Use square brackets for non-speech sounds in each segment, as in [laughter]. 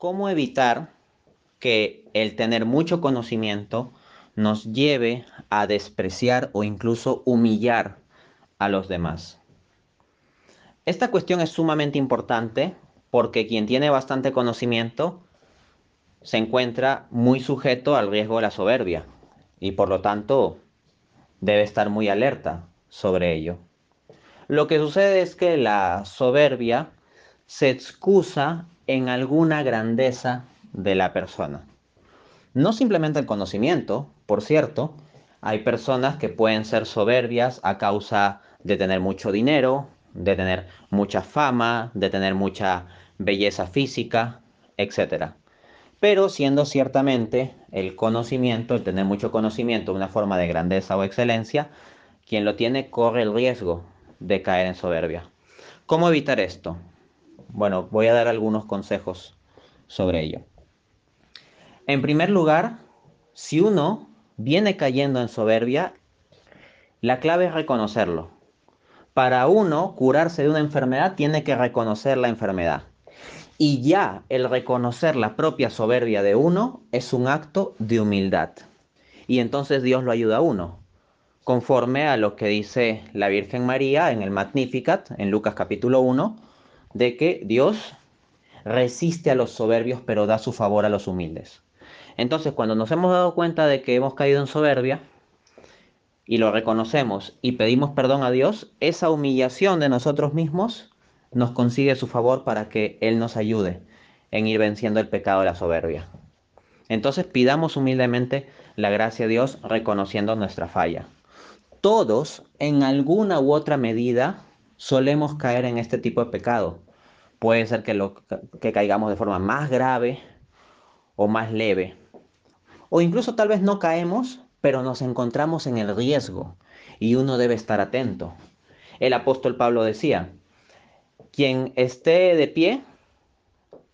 ¿Cómo evitar que el tener mucho conocimiento nos lleve a despreciar o incluso humillar a los demás? Esta cuestión es sumamente importante porque quien tiene bastante conocimiento se encuentra muy sujeto al riesgo de la soberbia y por lo tanto debe estar muy alerta sobre ello. Lo que sucede es que la soberbia se excusa en alguna grandeza de la persona. No simplemente el conocimiento, por cierto, hay personas que pueden ser soberbias a causa de tener mucho dinero, de tener mucha fama, de tener mucha belleza física, etc. Pero siendo ciertamente el conocimiento, el tener mucho conocimiento, una forma de grandeza o excelencia, quien lo tiene corre el riesgo de caer en soberbia. ¿Cómo evitar esto? Bueno, voy a dar algunos consejos sobre ello. En primer lugar, si uno viene cayendo en soberbia, la clave es reconocerlo. Para uno curarse de una enfermedad tiene que reconocer la enfermedad. Y ya el reconocer la propia soberbia de uno es un acto de humildad. Y entonces Dios lo ayuda a uno, conforme a lo que dice la Virgen María en el Magnificat, en Lucas capítulo 1, de que Dios resiste a los soberbios pero da su favor a los humildes. Entonces, cuando nos hemos dado cuenta de que hemos caído en soberbia y lo reconocemos y pedimos perdón a Dios, esa humillación de nosotros mismos nos consigue su favor para que Él nos ayude en ir venciendo el pecado de la soberbia. Entonces pidamos humildemente la gracia de Dios reconociendo nuestra falla. Todos, en alguna u otra medida, solemos caer en este tipo de pecado. Puede ser que, lo, que caigamos de forma más grave o más leve. O incluso tal vez no caemos, pero nos encontramos en el riesgo y uno debe estar atento. El apóstol Pablo decía, quien esté de pie,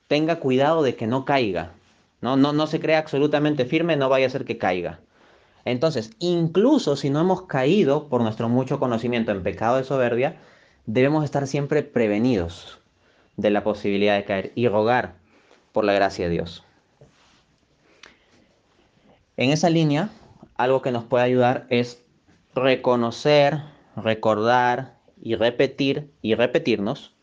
tenga cuidado de que no caiga. No, no, no se crea absolutamente firme, no vaya a ser que caiga. Entonces, incluso si no hemos caído por nuestro mucho conocimiento en pecado de soberbia, debemos estar siempre prevenidos de la posibilidad de caer y rogar por la gracia de Dios. En esa línea, algo que nos puede ayudar es reconocer, recordar y repetir y repetirnos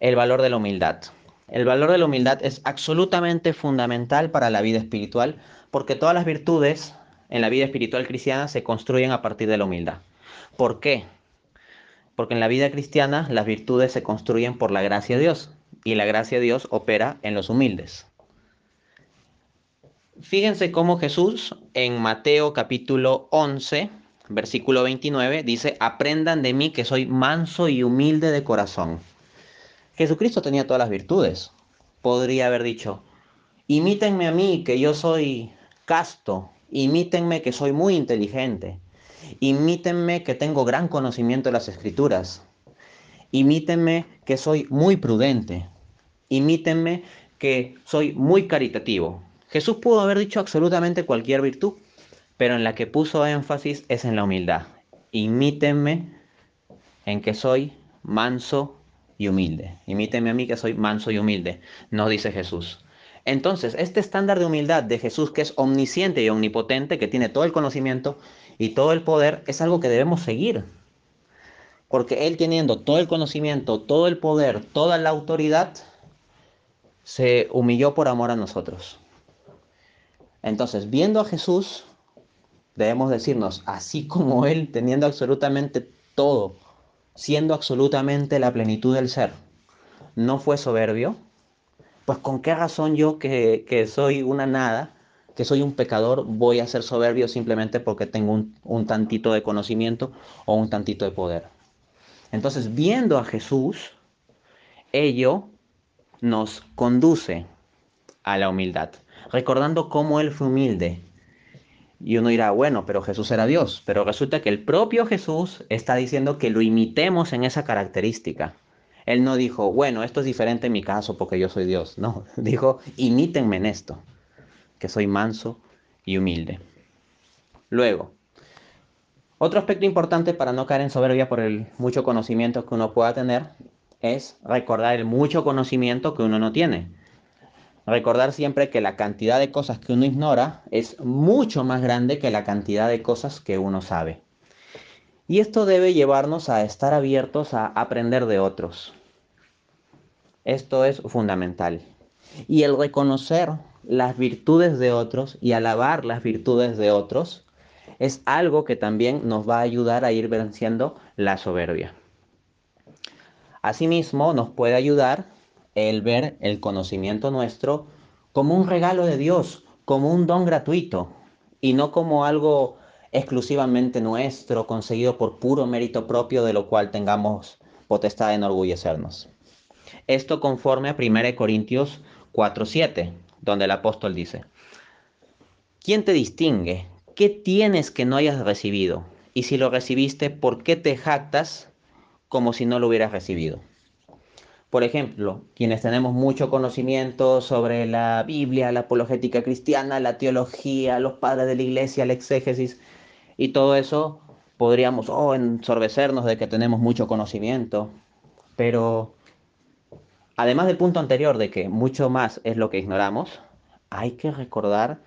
el valor de la humildad. El valor de la humildad es absolutamente fundamental para la vida espiritual porque todas las virtudes en la vida espiritual cristiana se construyen a partir de la humildad. ¿Por qué? Porque en la vida cristiana las virtudes se construyen por la gracia de Dios y la gracia de Dios opera en los humildes. Fíjense cómo Jesús en Mateo capítulo 11, versículo 29 dice, aprendan de mí que soy manso y humilde de corazón Jesucristo tenía todas las virtudes. Podría haber dicho, imítenme a mí que yo soy casto, imítenme que soy muy inteligente, imítenme que tengo gran conocimiento de las escrituras, imítenme que soy muy prudente, imítenme que soy muy caritativo. Jesús pudo haber dicho absolutamente cualquier virtud, pero en la que puso énfasis es en la humildad. Imítenme en que soy manso y humilde. Imíteme a mí que soy manso y humilde, nos dice Jesús. Entonces, este estándar de humildad de Jesús que es omnisciente y omnipotente, que tiene todo el conocimiento y todo el poder, es algo que debemos seguir. Porque Él teniendo todo el conocimiento, todo el poder, toda la autoridad, se humilló por amor a nosotros. Entonces, viendo a Jesús, debemos decirnos, así como Él, teniendo absolutamente todo, siendo absolutamente la plenitud del ser, no fue soberbio, pues con qué razón yo que, soy una nada, que soy un pecador, voy a ser soberbio simplemente porque tengo un, un tantito de conocimiento o un tantito de poder. Entonces, viendo a Jesús, ello nos conduce a la humildad, recordando cómo Él fue humilde, y uno dirá, bueno, pero Jesús era Dios. Pero resulta que el propio Jesús está diciendo que lo imitemos en esa característica. Él no dijo, bueno, esto es diferente en mi caso porque yo soy Dios. No, [laughs] dijo, imítenme en esto, que soy manso y humilde. Luego, otro aspecto importante para no caer en soberbia por el mucho conocimiento que uno pueda tener es recordar el mucho conocimiento que uno no tiene. recordar siempre que la cantidad de cosas que uno ignora es mucho más grande que la cantidad de cosas que uno sabe. Y esto debe llevarnos a estar abiertos a aprender de otros. Esto es fundamental. Y el reconocer las virtudes de otros y alabar las virtudes de otros es algo que también nos va a ayudar a ir venciendo la soberbia. Asimismo, nos puede ayudar el ver el conocimiento nuestro como un regalo de Dios, como un don gratuito y no como algo exclusivamente nuestro, conseguido por puro mérito propio de lo cual tengamos potestad de enorgullecernos. Esto conforme a 1 Corintios 4:7, donde el apóstol dice, ¿quién te distingue? ¿Qué tienes que no hayas recibido? Y si lo recibiste, ¿por qué te jactas como si no lo hubieras recibido? Por ejemplo, quienes tenemos mucho conocimiento sobre la Biblia, la apologética cristiana, la teología, los padres de la iglesia, la exégesis y todo eso, podríamos oh, ensorbecernos de que tenemos mucho conocimiento. Pero además del punto anterior de que mucho más es lo que ignoramos, hay que recordar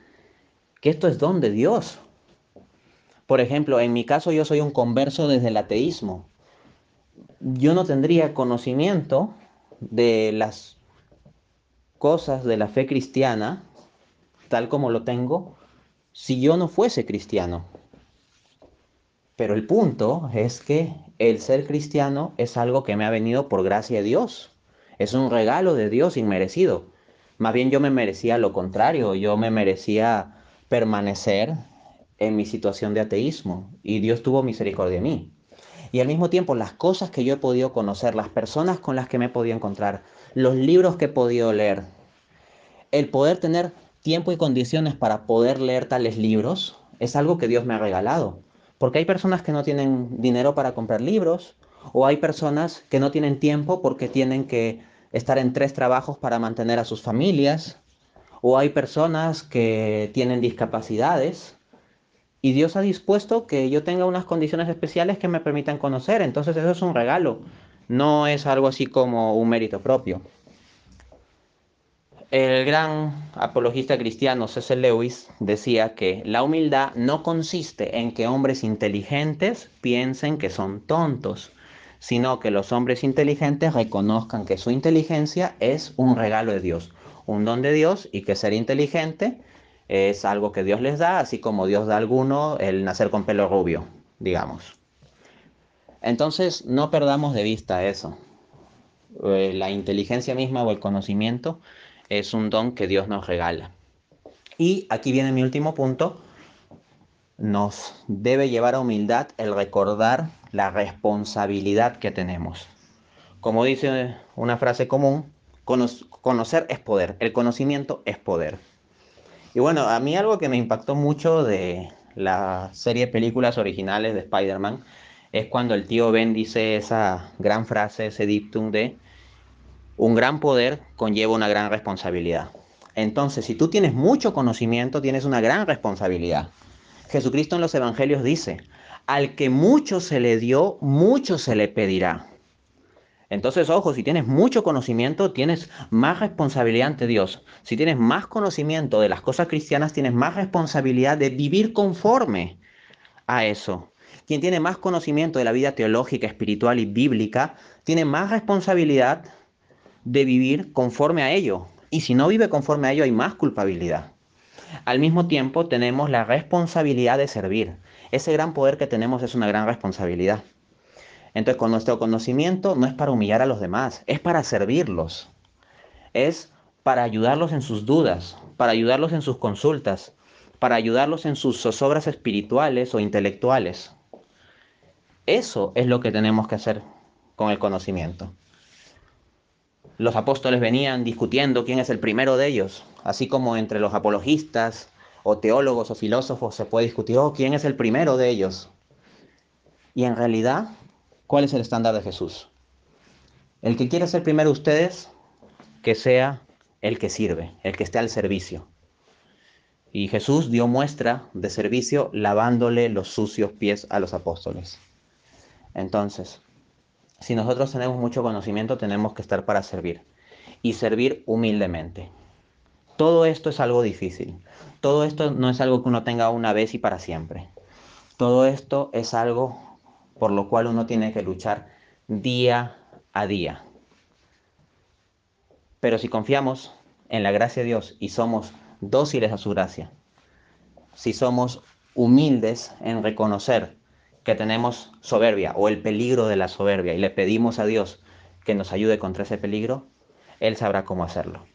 que esto es don de Dios. Por ejemplo, en mi caso yo soy un converso desde el ateísmo. Yo no tendría conocimiento de las cosas de la fe cristiana, tal como lo tengo, si yo no fuese cristiano. Pero el punto es que el ser cristiano es algo que me ha venido por gracia de Dios. Es un regalo de Dios inmerecido. Más bien yo me merecía lo contrario, yo me merecía permanecer en mi situación de ateísmo y Dios tuvo misericordia de mí y al mismo tiempo las cosas que yo he podido conocer, las personas con las que me he podido encontrar, los libros que he podido leer, el poder tener tiempo y condiciones para poder leer tales libros es algo que Dios me ha regalado. Porque hay personas que no tienen dinero para comprar libros o hay personas que no tienen tiempo porque tienen que estar en tres trabajos para mantener a sus familias o hay personas que tienen discapacidades y Dios ha dispuesto que yo tenga unas condiciones especiales que me permitan conocer. Entonces eso es un regalo, no es algo así como un mérito propio. El gran apologista cristiano C.S. Lewis decía que la humildad no consiste en que hombres inteligentes piensen que son tontos, sino que los hombres inteligentes reconozcan que su inteligencia es un regalo de Dios, un don de Dios y que ser inteligente es algo que Dios les da, así como Dios da a alguno el nacer con pelo rubio, digamos. Entonces, no perdamos de vista eso. Eh, la inteligencia misma o el conocimiento es un don que Dios nos regala. Y aquí viene mi último punto. Nos debe llevar a humildad el recordar la responsabilidad que tenemos. Como dice una frase común, conocer es poder, el conocimiento es poder. Y bueno, a mí algo que me impactó mucho de la serie de películas originales de Spider-Man es cuando el tío Ben dice esa gran frase, ese dictum de un gran poder conlleva una gran responsabilidad. Entonces, si tú tienes mucho conocimiento, tienes una gran responsabilidad. Jesucristo en los evangelios dice, al que mucho se le dio, mucho se le pedirá. Entonces, ojo, si tienes mucho conocimiento, tienes más responsabilidad ante Dios. Si tienes más conocimiento de las cosas cristianas, tienes más responsabilidad de vivir conforme a eso. Quien tiene más conocimiento de la vida teológica, espiritual y bíblica, tiene más responsabilidad de vivir conforme a ello. Y si no vive conforme a ello, hay más culpabilidad. Al mismo tiempo, tenemos la responsabilidad de servir. Ese gran poder que tenemos es una gran responsabilidad. Entonces, con nuestro conocimiento no es para humillar a los demás, es para servirlos. Es para ayudarlos en sus dudas, para ayudarlos en sus consultas, para ayudarlos en sus zozobras espirituales o intelectuales. Eso es lo que tenemos que hacer con el conocimiento. Los apóstoles venían discutiendo quién es el primero de ellos, así como entre los apologistas o teólogos o filósofos se puede discutir, oh, quién es el primero de ellos. Y en realidad ¿Cuál es el estándar de Jesús? El que quiera ser primero ustedes, que sea el que sirve, el que esté al servicio. Y Jesús dio muestra de servicio lavándole los sucios pies a los apóstoles. Entonces, si nosotros tenemos mucho conocimiento, tenemos que estar para servir y servir humildemente. Todo esto es algo difícil. Todo esto no es algo que uno tenga una vez y para siempre. Todo esto es algo por lo cual uno tiene que luchar día a día. Pero si confiamos en la gracia de Dios y somos dóciles a su gracia, si somos humildes en reconocer que tenemos soberbia o el peligro de la soberbia y le pedimos a Dios que nos ayude contra ese peligro, Él sabrá cómo hacerlo.